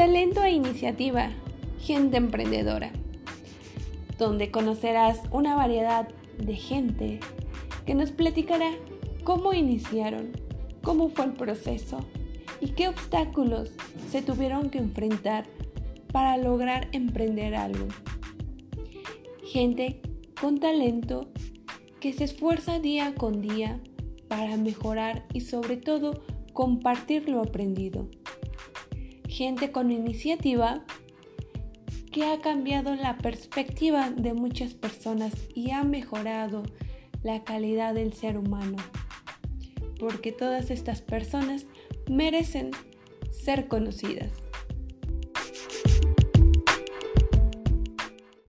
Talento e iniciativa, gente emprendedora, donde conocerás una variedad de gente que nos platicará cómo iniciaron, cómo fue el proceso y qué obstáculos se tuvieron que enfrentar para lograr emprender algo. Gente con talento que se esfuerza día con día para mejorar y sobre todo compartir lo aprendido. Gente con iniciativa que ha cambiado la perspectiva de muchas personas y ha mejorado la calidad del ser humano. Porque todas estas personas merecen ser conocidas.